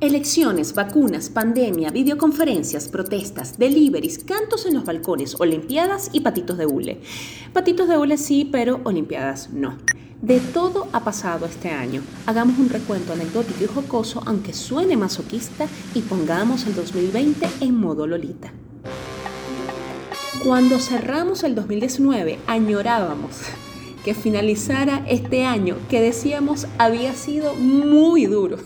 Elecciones, vacunas, pandemia, videoconferencias, protestas, deliveries, cantos en los balcones, olimpiadas y patitos de hule. Patitos de hule sí, pero olimpiadas no. De todo ha pasado este año. Hagamos un recuento anecdótico y jocoso, aunque suene masoquista, y pongamos el 2020 en modo Lolita. Cuando cerramos el 2019, añorábamos que finalizara este año que decíamos había sido muy duro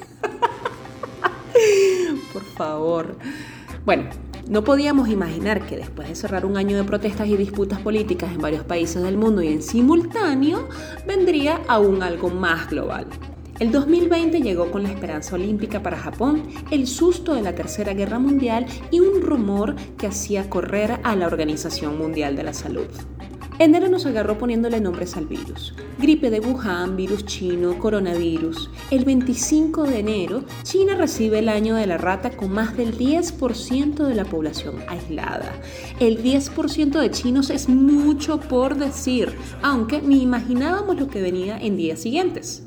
Bueno, no podíamos imaginar que después de cerrar un año de protestas y disputas políticas en varios países del mundo y en simultáneo, vendría aún algo más global. El 2020 llegó con la esperanza olímpica para Japón, el susto de la Tercera Guerra Mundial y un rumor que hacía correr a la Organización Mundial de la Salud. Enero nos agarró poniéndole nombres al virus. Gripe de Wuhan, virus chino, coronavirus. El 25 de enero, China recibe el año de la rata con más del 10% de la población aislada. El 10% de chinos es mucho por decir, aunque ni imaginábamos lo que venía en días siguientes.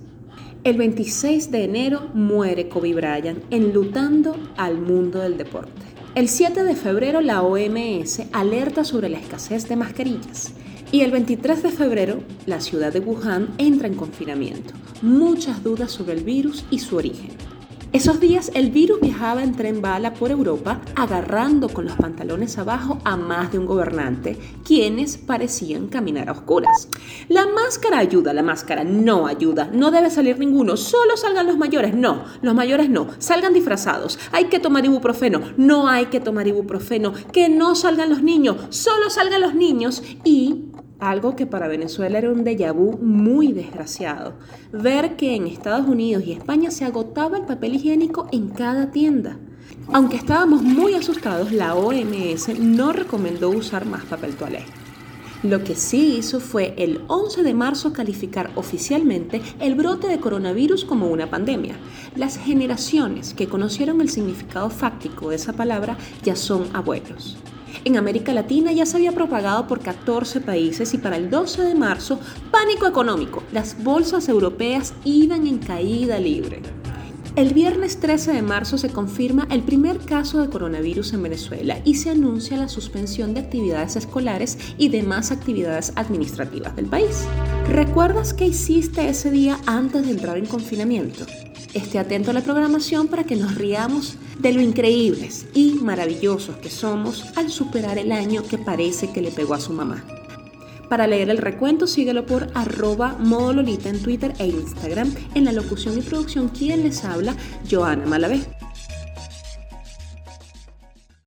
El 26 de enero muere Kobe Bryant enlutando al mundo del deporte. El 7 de febrero la OMS alerta sobre la escasez de mascarillas. Y el 23 de febrero, la ciudad de Wuhan entra en confinamiento. Muchas dudas sobre el virus y su origen. Esos días el virus viajaba en tren bala por Europa, agarrando con los pantalones abajo a más de un gobernante, quienes parecían caminar a oscuras. La máscara ayuda, la máscara no ayuda, no debe salir ninguno, solo salgan los mayores, no, los mayores no, salgan disfrazados, hay que tomar ibuprofeno, no hay que tomar ibuprofeno, que no salgan los niños, solo salgan los niños y algo que para Venezuela era un déjà vu muy desgraciado. Ver que en Estados Unidos y España se agotaba el papel higiénico en cada tienda. Aunque estábamos muy asustados, la OMS no recomendó usar más papel toalé. Lo que sí hizo fue el 11 de marzo calificar oficialmente el brote de coronavirus como una pandemia. Las generaciones que conocieron el significado fáctico de esa palabra ya son abuelos. En América Latina ya se había propagado por 14 países y para el 12 de marzo, pánico económico. Las bolsas europeas iban en caída libre. El viernes 13 de marzo se confirma el primer caso de coronavirus en Venezuela y se anuncia la suspensión de actividades escolares y demás actividades administrativas del país. ¿Recuerdas qué hiciste ese día antes de entrar en confinamiento? Esté atento a la programación para que nos riamos de lo increíbles y maravillosos que somos al superar el año que parece que le pegó a su mamá. Para leer el recuento, síguelo por arroba modololita en Twitter e Instagram. En la locución y producción, quien les habla, Joana Malavé.